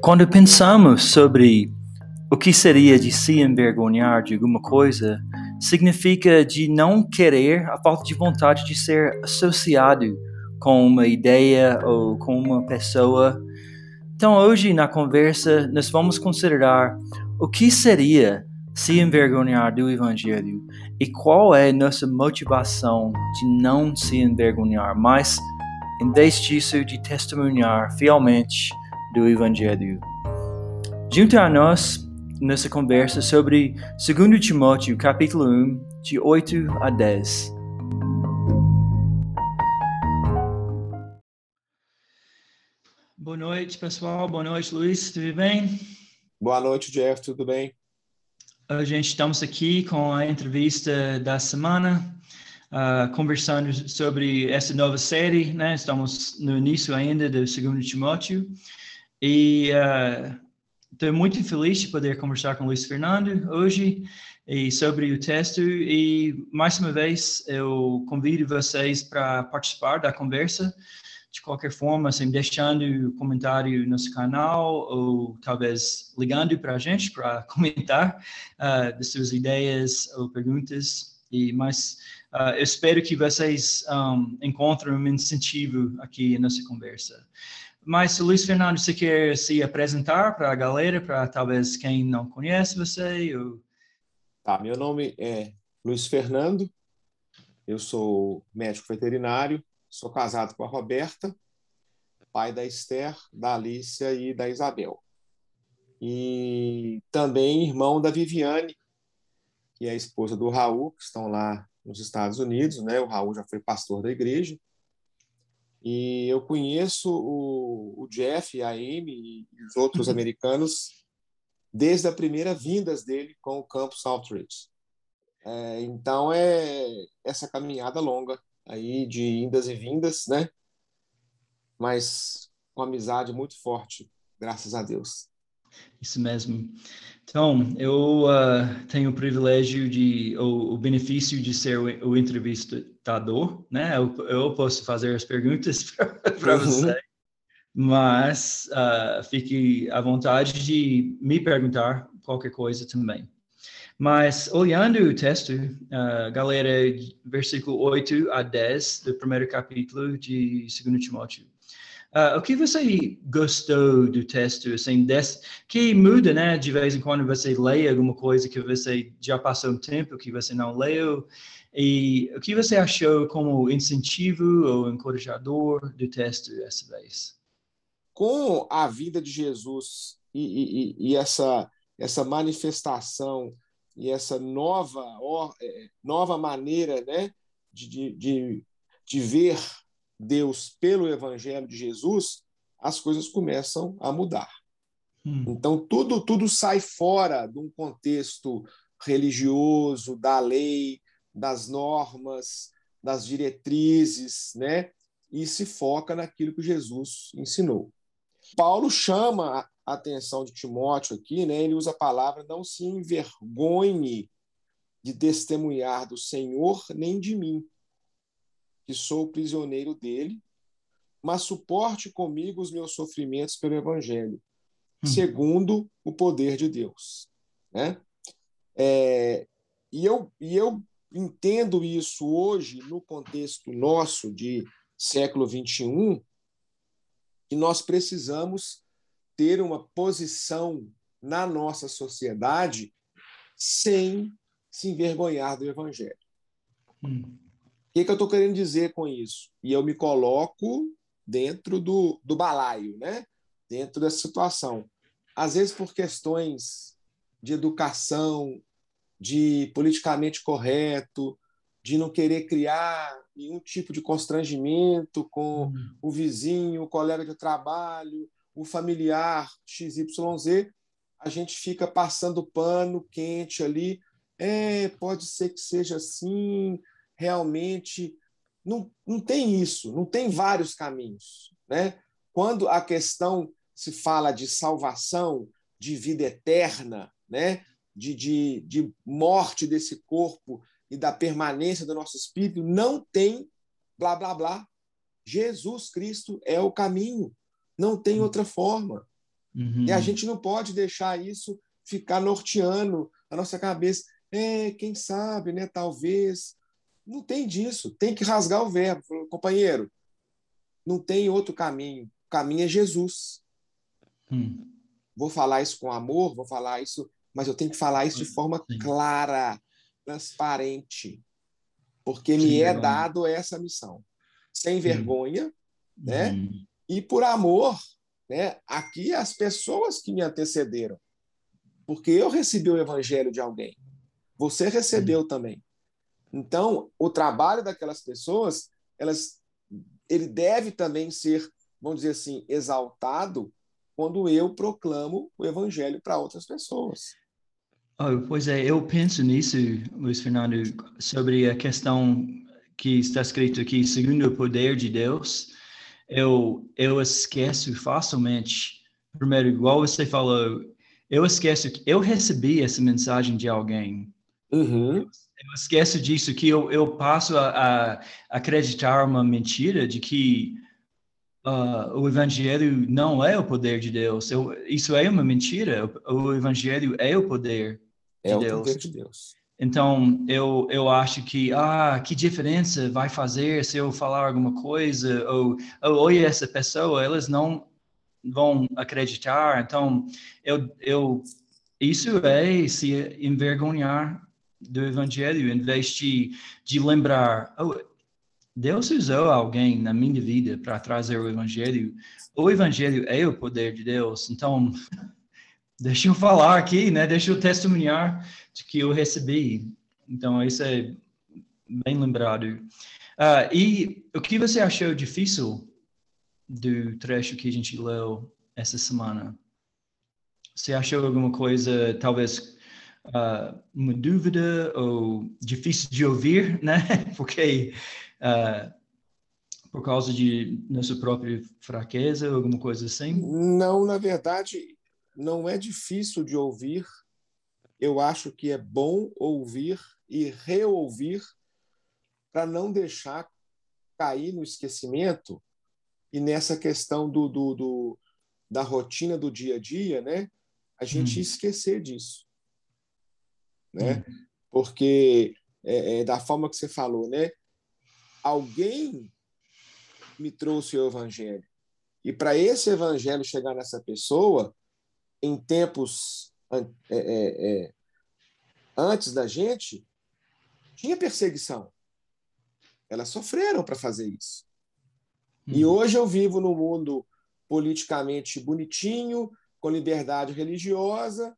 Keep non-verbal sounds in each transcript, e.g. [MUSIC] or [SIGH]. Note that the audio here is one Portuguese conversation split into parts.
Quando pensamos sobre o que seria de se envergonhar de alguma coisa, significa de não querer a falta de vontade de ser associado com uma ideia ou com uma pessoa. Então, hoje na conversa, nós vamos considerar o que seria se envergonhar do Evangelho e qual é nossa motivação de não se envergonhar, mas, em vez disso, de testemunhar fielmente do Evangelho. Junto a nós, nessa conversa sobre 2 Timóteo, capítulo 1, de 8 a 10. Boa noite, pessoal. Boa noite, Luiz. Tudo bem? Boa noite, Jeff. Tudo bem? A gente estamos aqui com a entrevista da semana, uh, conversando sobre essa nova série, né? Estamos no início ainda do 2 Timóteo. E Estou muito feliz de poder conversar com o Luiz Fernando hoje e sobre o texto e mais uma vez eu convido vocês para participar da conversa de qualquer forma, assim, deixando comentário no nosso canal ou talvez ligando para a gente para [LAUGHS] comentar uh, suas ideias ou perguntas. E mas uh, eu espero que vocês um, encontrem um incentivo aqui nessa conversa. Mas, Luiz Fernando, você quer se apresentar para a galera, para talvez quem não conhece você? Tá, meu nome é Luiz Fernando, eu sou médico veterinário, sou casado com a Roberta, pai da Esther, da Alicia e da Isabel. E também irmão da Viviane, que é a esposa do Raul, que estão lá nos Estados Unidos, né? O Raul já foi pastor da igreja. E eu conheço o, o Jeff, a Amy e os outros uhum. americanos desde a primeira vindas dele com o Campus Outreach. É, então é essa caminhada longa aí de indas e vindas, né? Mas com amizade muito forte, graças a Deus. Isso mesmo. Então, eu uh, tenho o privilégio de, o, o benefício de ser o, o entrevistador, né? Eu, eu, posso fazer as perguntas [LAUGHS] para uhum. você, mas uh, fique à vontade de me perguntar qualquer coisa também. Mas, olhando o texto, uh, galera, versículo 8 a 10 do primeiro capítulo de 2 Timóteo. Uh, o que você gostou do texto, assim, desse, que muda, né? De vez em quando você lê alguma coisa que você já passou um tempo que você não leu, e o que você achou como incentivo ou encorajador do texto dessa vez? Com a vida de Jesus e, e, e essa, essa manifestação e essa nova, é, nova maneira né, de, de, de ver Deus pelo Evangelho de Jesus, as coisas começam a mudar. Hum. Então, tudo, tudo sai fora de um contexto religioso, da lei, das normas, das diretrizes, né? e se foca naquilo que Jesus ensinou. Paulo chama a atenção de Timóteo aqui, né? ele usa a palavra não se envergonhe de testemunhar do Senhor nem de mim, que sou prisioneiro dele, mas suporte comigo os meus sofrimentos pelo Evangelho, hum. segundo o poder de Deus. Né? É, e, eu, e eu entendo isso hoje, no contexto nosso de século XXI, que nós precisamos ter uma posição na nossa sociedade sem se envergonhar do Evangelho. Hum que, que eu estou querendo dizer com isso? E eu me coloco dentro do, do balaio, né? dentro dessa situação. Às vezes, por questões de educação, de politicamente correto, de não querer criar nenhum tipo de constrangimento com uhum. o vizinho, o colega de trabalho, o familiar XYZ, a gente fica passando pano quente ali. É, pode ser que seja assim, realmente não, não tem isso, não tem vários caminhos. Né? Quando a questão se fala de salvação, de vida eterna, né? de, de, de morte desse corpo e da permanência do nosso espírito, não tem blá blá blá. Jesus Cristo é o caminho, não tem outra forma. Uhum. E a gente não pode deixar isso ficar norteando a nossa cabeça. É, quem sabe, né? Talvez. Não tem disso. Tem que rasgar o verbo. Companheiro, não tem outro caminho. O caminho é Jesus. Hum. Vou falar isso com amor, vou falar isso, mas eu tenho que falar isso de forma Sim. clara, transparente, porque Sim, me é dado essa missão. Sem vergonha, né? Hum. E por amor, né? Aqui as pessoas que me antecederam. Porque eu recebi o evangelho de alguém. Você recebeu também. Então, o trabalho daquelas pessoas, elas ele deve também ser, vamos dizer assim, exaltado quando eu proclamo o evangelho para outras pessoas. Oh, pois é, eu penso nisso, Luiz Fernando, sobre a questão que está escrito aqui, segundo o poder de Deus. Eu, eu esqueço facilmente, primeiro, igual você falou, eu esqueço que eu recebi essa mensagem de alguém. Uhum. Eu, esqueço disso, que eu, eu passo a, a acreditar uma mentira de que uh, o evangelho não é o poder de Deus. Eu, isso é uma mentira. O, o evangelho é o poder de é Deus. o poder de Deus. Então, eu, eu acho que, ah, que diferença vai fazer se eu falar alguma coisa? Ou, ou olha essa pessoa, elas não vão acreditar. Então, eu, eu, isso é se envergonhar do evangelho, em vez de, de lembrar, oh, Deus usou alguém na minha vida para trazer o evangelho. O evangelho é o poder de Deus. Então, [LAUGHS] deixa eu falar aqui, né? Deixa eu testemunhar de que eu recebi. Então, isso é bem lembrado. Uh, e o que você achou difícil do trecho que a gente leu essa semana? Você achou alguma coisa, talvez, uh, uma dúvida ou difícil de ouvir, né? [LAUGHS] Porque uh, por causa de nossa própria fraqueza, alguma coisa assim? Não, na verdade, não é difícil de ouvir. Eu acho que é bom ouvir e reouvir para não deixar cair no esquecimento e nessa questão do, do, do, da rotina do dia a dia, né? A gente hum. esquecer disso, né? Hum. Porque é, é, da forma que você falou, né? alguém me trouxe o evangelho. E para esse evangelho chegar nessa pessoa, em tempos é, é, é, antes da gente, tinha perseguição. Elas sofreram para fazer isso. Hum. E hoje eu vivo num mundo politicamente bonitinho, com liberdade religiosa,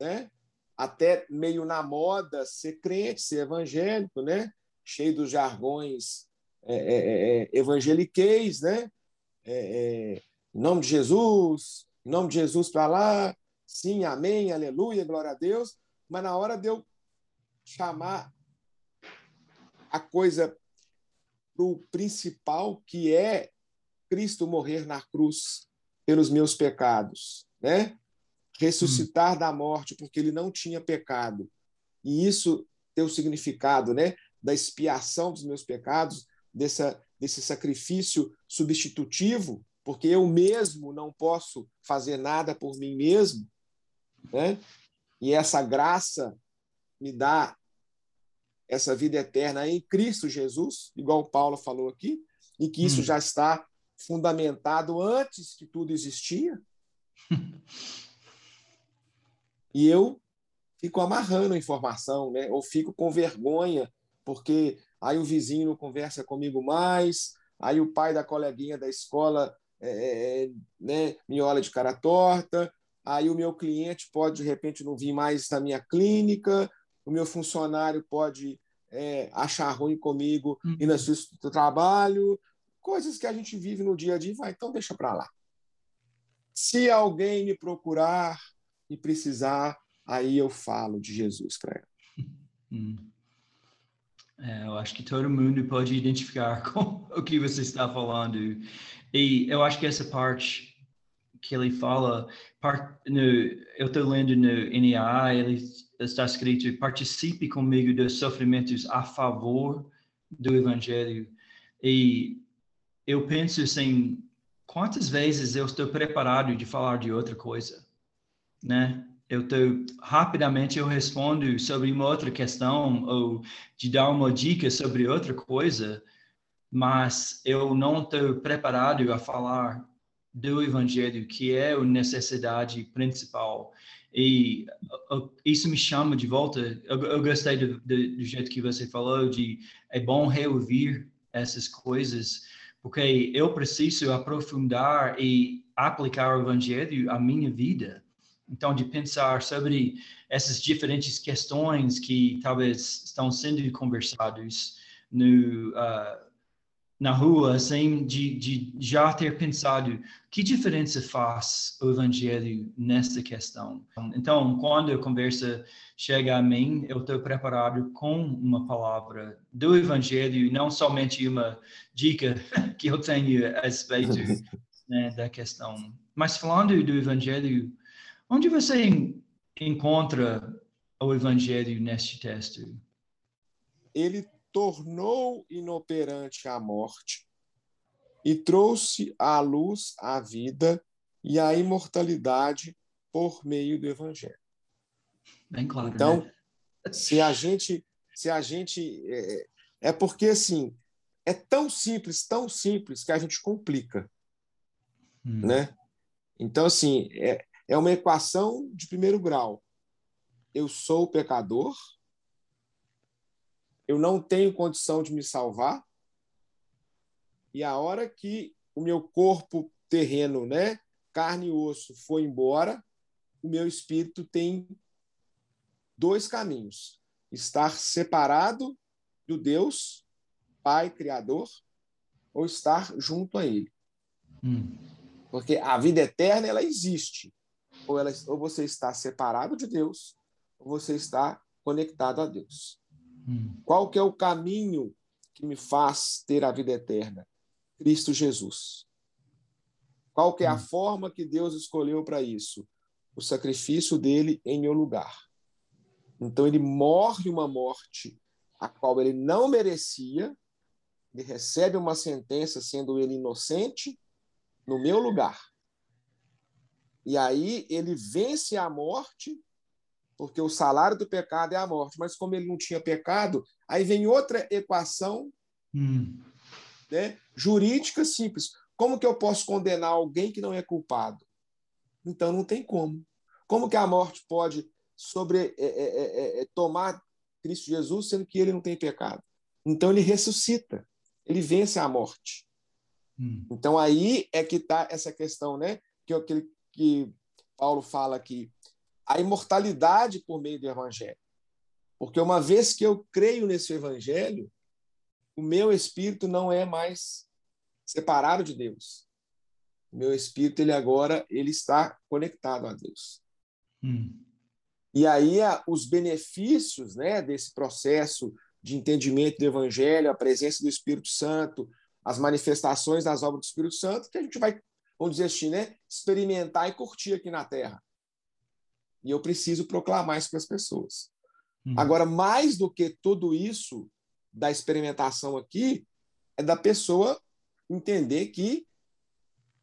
né? Até meio na moda ser crente, ser evangélico, né? cheio dos jargões é, é, é, é evangeliqueis, né? É, em nome de Jesus, em nome de Jesus para lá, sim, amém, aleluia, glória a Deus. Mas na hora de eu chamar a coisa para o principal, que é Cristo morrer na cruz pelos meus pecados, né? Ressuscitar hum. da morte, porque ele não tinha pecado. E isso tem o significado, né? da expiação dos meus pecados, dessa, desse sacrifício substitutivo, porque eu mesmo não posso fazer nada por mim mesmo, né? E essa graça me dá essa vida eterna em Cristo Jesus, igual Paulo falou aqui, e que isso hum. já está fundamentado antes que tudo existia. [LAUGHS] e eu fico amarrando a informação, né? ou fico com vergonha porque aí o vizinho não conversa comigo mais, aí o pai da coleguinha da escola é, é, é, né, me olha de cara torta, aí o meu cliente pode, de repente, não vir mais na minha clínica, o meu funcionário pode é, achar ruim comigo uhum. e na sua do trabalho, coisas que a gente vive no dia a dia, vai, então deixa para lá. Se alguém me procurar e precisar, aí eu falo de Jesus para ela. Uhum. [LAUGHS] É, eu acho que todo mundo pode identificar [LAUGHS] com o que você está falando. E eu acho que essa parte que ele fala, part, no, eu estou lendo no NAA, ele está escrito: participe comigo dos sofrimentos a favor do Evangelho. E eu penso assim, quantas vezes eu estou preparado de falar de outra coisa, né? Eu estou rapidamente eu respondo sobre uma outra questão ou de dar uma dica sobre outra coisa, mas eu não estou preparado a falar do evangelho que é a necessidade principal e isso me chama de volta. Eu, eu gostei do, do, do, jeito que você falou de é bom reouvir essas coisas, porque eu preciso aprofundar e aplicar o evangelho à minha vida. Então, de pensar sobre essas diferentes questões que talvez estão sendo conversadas no uh, na rua, assim, de, de já ter pensado que diferença faz o evangelho nessa questão. Então, quando a conversa chega a mim, eu estou preparado com uma palavra do evangelho, não somente uma dica [LAUGHS] que eu tenho a respeito [LAUGHS] né, da questão. Mas falando do evangelho, onde você encontra o evangelho neste texto? Ele tornou inoperante a morte e trouxe à luz a vida e a imortalidade por meio do evangelho. Bem claro. Então, né? se a gente se a gente é, é porque assim, é tão simples, tão simples que a gente complica, hum. né? Então assim, é, é uma equação de primeiro grau. Eu sou pecador, eu não tenho condição de me salvar. E a hora que o meu corpo terreno, né, carne e osso, foi embora, o meu espírito tem dois caminhos: estar separado do Deus, Pai Criador, ou estar junto a Ele. Hum. Porque a vida eterna ela existe. Ou, ela, ou você está separado de Deus, ou você está conectado a Deus. Hum. Qual que é o caminho que me faz ter a vida eterna? Cristo Jesus. Qual que é a hum. forma que Deus escolheu para isso? O sacrifício dele em meu lugar. Então ele morre uma morte a qual ele não merecia, ele recebe uma sentença sendo ele inocente no meu lugar. E aí ele vence a morte porque o salário do pecado é a morte. Mas como ele não tinha pecado, aí vem outra equação hum. né, jurídica simples. Como que eu posso condenar alguém que não é culpado? Então não tem como. Como que a morte pode sobre é, é, é, é tomar Cristo Jesus sendo que ele não tem pecado? Então ele ressuscita, ele vence a morte. Hum. Então aí é que está essa questão, né? Que, que, que Paulo fala aqui a imortalidade por meio do evangelho. Porque uma vez que eu creio nesse evangelho, o meu espírito não é mais separado de Deus. O meu espírito ele agora ele está conectado a Deus. Hum. E aí os benefícios, né, desse processo de entendimento do evangelho, a presença do Espírito Santo, as manifestações das obras do Espírito Santo, que a gente vai, vamos dizer assim, né, experimentar e curtir aqui na Terra. E eu preciso proclamar isso para as pessoas. Uhum. Agora, mais do que tudo isso da experimentação aqui, é da pessoa entender que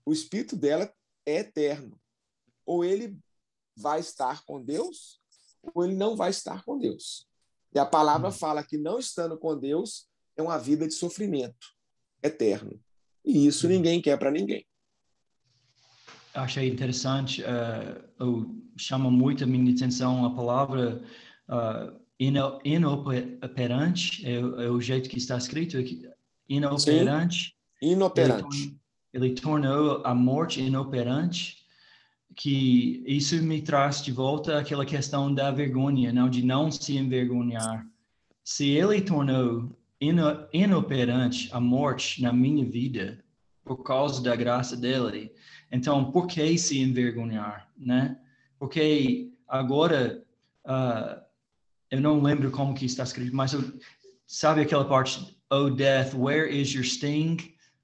o espírito dela é eterno. Ou ele vai estar com Deus, ou ele não vai estar com Deus. E a palavra uhum. fala que não estando com Deus é uma vida de sofrimento eterno. E isso uhum. ninguém quer para ninguém achei interessante, uh, chama muito a minha atenção a palavra uh, inoperante, é, é, o jeito que está escrito aqui, inoperante. Sim, inoperante. Ele, ele tornou a morte inoperante, que isso me traz de volta aquela questão da vergonha, não de não se envergonhar. Se ele tornou ino, inoperante a morte na minha vida por causa da graça dele, então, por que se envergonhar, né? Porque agora, uh, eu não lembro como que está escrito, mas eu, sabe aquela parte, Oh death, where is your sting?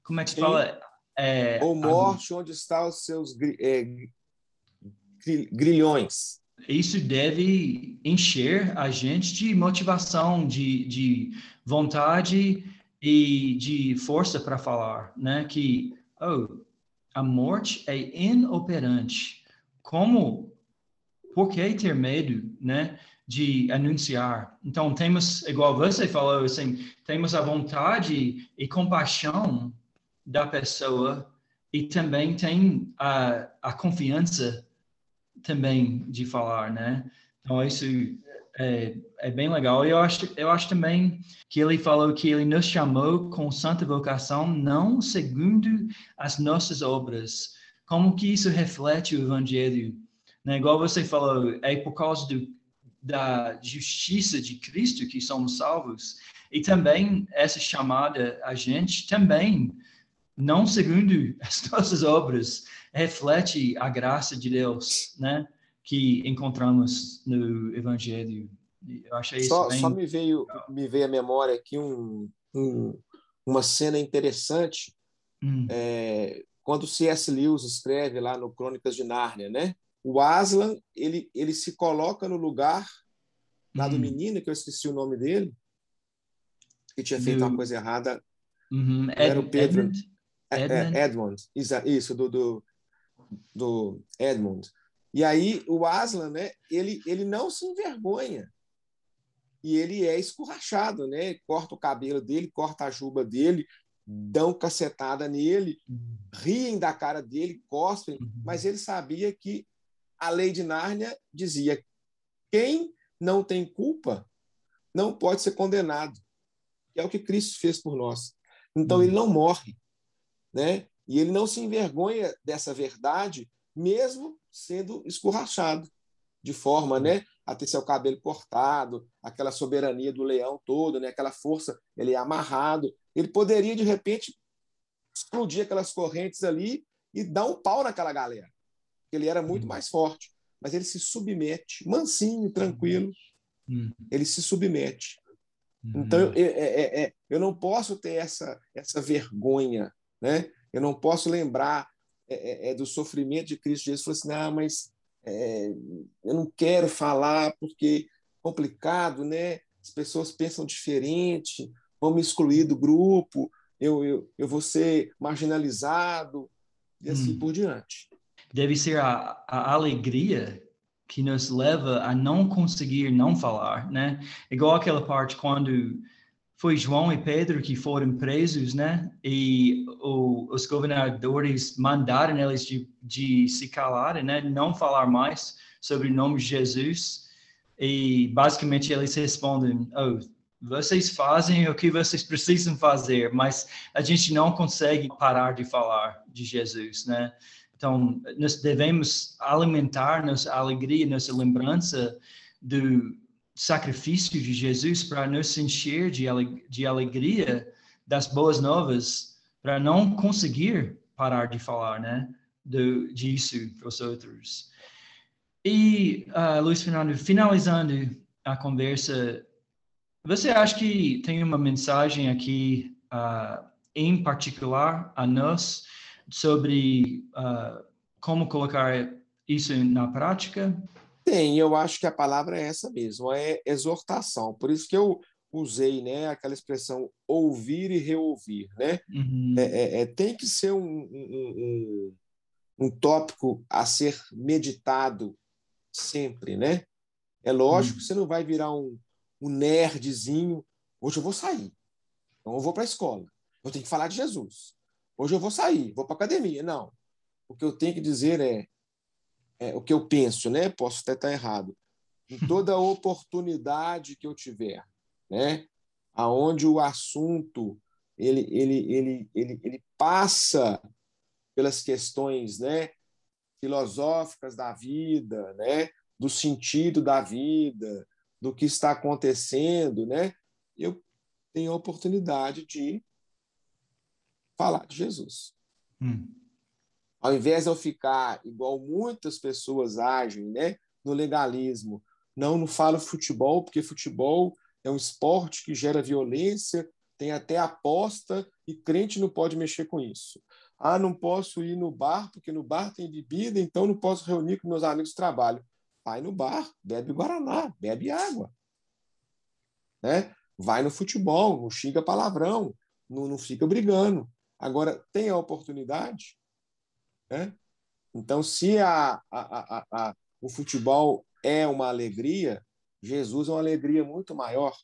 Como é que se fala? É, Ou morte, onde estão os seus é, grilhões? Isso deve encher a gente de motivação, de, de vontade e de força para falar, né? Que, oh, a morte é inoperante. Como, por que ter medo, né, de anunciar? Então, temos, igual você falou, assim, temos a vontade e compaixão da pessoa e também tem a, a confiança também de falar, né? Então, isso é, é bem legal. Eu acho, eu acho também que ele falou que ele nos chamou com santa vocação, não segundo as nossas obras. Como que isso reflete o evangelho? Né? Igual você falou, é por causa do, da justiça de Cristo que somos salvos. E também essa chamada a gente também, não segundo as [LAUGHS] nossas obras, reflete a graça de Deus, né? Que encontramos no Evangelho. Eu achei isso só, bem... só me veio me veio à memória aqui um, um uma cena interessante hum. é, quando C.S. Lewis escreve lá no Crônicas de Nárnia, né? O Aslan ele ele se coloca no lugar lá hum. do menino que eu esqueci o nome dele que tinha feito do... uma coisa errada. Uhum. Ed, era o Pedro Edmund. É, é, Edmund. Isso, do, do, do Edmund. E aí o Aslan, né, ele, ele não se envergonha. E ele é escorrachado, né? Corta o cabelo dele, corta a juba dele, dão cacetada nele, riem da cara dele, cospem, uhum. mas ele sabia que a lei de Nárnia dizia: quem não tem culpa não pode ser condenado. É o que Cristo fez por nós. Então ele não morre, né? E ele não se envergonha dessa verdade, mesmo sendo escorrachado, de forma né, a ter seu cabelo cortado, aquela soberania do leão todo, né, aquela força, ele é amarrado. Ele poderia, de repente, explodir aquelas correntes ali e dar um pau naquela galera. Ele era muito uhum. mais forte, mas ele se submete, mansinho, tranquilo, uhum. ele se submete. Uhum. Então, eu, é, é, é, eu não posso ter essa, essa vergonha, né? eu não posso lembrar é, é, é, do sofrimento de Cristo Jesus, falou assim, ah, mas é, eu não quero falar porque é complicado, né? As pessoas pensam diferente, vão me excluir do grupo, eu, eu, eu vou ser marginalizado, e assim hum. por diante. Deve ser a, a alegria que nos leva a não conseguir não falar, né? Igual aquela parte quando foi João e Pedro que foram presos, né? E o, os governadores mandaram eles de, de se calarem, né? Não falar mais sobre o nome de Jesus. E basicamente eles respondem: oh, vocês fazem o que vocês precisam fazer, mas a gente não consegue parar de falar de Jesus, né? Então, nós devemos alimentar nossa alegria, nossa lembrança do sacrifício de Jesus para nos encher de, de alegria das boas novas, para não conseguir parar de falar, né, do, disso para os outros. E, uh, Luiz Fernando, finalizando a conversa, você acha que tem uma mensagem aqui, uh, em particular, a nós, sobre uh, como colocar isso na prática? Tem, eu acho que a palavra é essa mesmo, é exortação. Por isso que eu usei né, aquela expressão ouvir e reouvir. Né? Uhum. É, é, é, tem que ser um, um, um, um, tópico a ser meditado sempre. Né? É lógico uhum. que você não vai virar um, um nerdzinho. Hoje eu vou sair, então eu vou para a escola, eu tenho que falar de Jesus. Hoje eu vou sair, vou para a academia. Não. O que eu tenho que dizer é é, o que eu penso, né? Posso até estar errado. Em toda oportunidade que eu tiver, né? Aonde o assunto ele, ele, ele, ele, ele passa pelas questões, né? Filosóficas da vida, né? Do sentido da vida, do que está acontecendo, né? Eu tenho a oportunidade de falar de Jesus. Hum. Ao invés de eu ficar igual muitas pessoas agem, né, no legalismo, não, não falo futebol, porque futebol é um esporte que gera violência, tem até aposta e crente não pode mexer com isso. Ah, não posso ir no bar, porque no bar tem bebida, então não posso reunir com meus amigos de trabalho. Vai no bar, bebe Guaraná, bebe água. Né? Vai no futebol, não xinga palavrão, não, não fica brigando. Agora, tem a oportunidade, Né? Então, se a, a, a, o futebol é uma alegria, Jesus é uma alegria muito maior.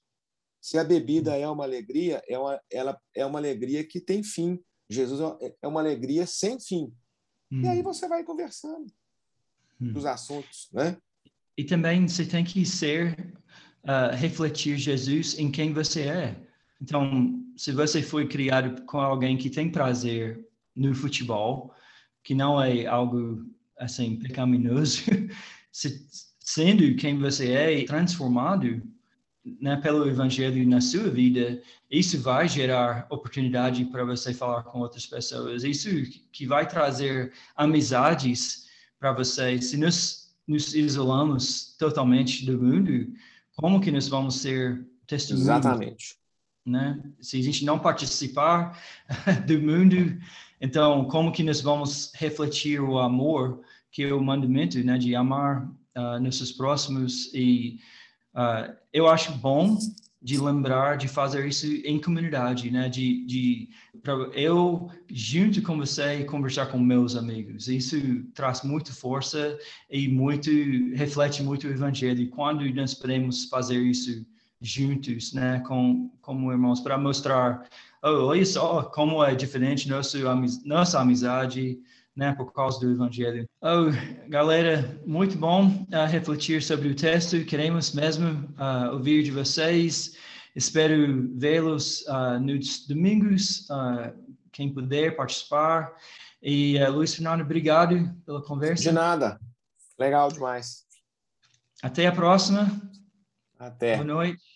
Se a bebida é uma alegria, é uma, ela é uma alegria que tem fim. Jesus é, é uma alegria sem fim. Hum. E aí você vai conversando hum. dos assuntos, né? E também você tem que ser, uh, refletir Jesus em quem você é. Então, se você foi criado com alguém que tem prazer no futebol, que não é algo assim pecaminoso, [LAUGHS] se, sendo quem você é, transformado né, pelo evangelho na sua vida, isso vai gerar oportunidade para você falar com outras pessoas. Isso que vai trazer amizades para você. Se nós nos isolamos totalmente do mundo, como que nós vamos ser testemunhas? Exatamente né? Se a gente não participar [LAUGHS] do mundo, então como que nós vamos refletir o amor que é o mandamento, né, de amar uh, nossos próximos e uh, eu acho bom de lembrar de fazer isso em comunidade, né, de, de eu junto com você conversar com meus amigos. Isso traz muita força e muito reflete muito o evangelho. E quando nós podemos fazer isso juntos, né, com como irmãos para mostrar, oh, olha só como é diferente nosso nossa amizade, né, por causa do evangelho. Oh, galera, muito bom uh, refletir sobre o texto. Queremos mesmo uh, ouvir de vocês. Espero vê-los uh, nos domingos, quem puder participar. E Luiz Fernando, obrigado pela conversa. De nada. Legal demais. Até a próxima. Até. Boa noite.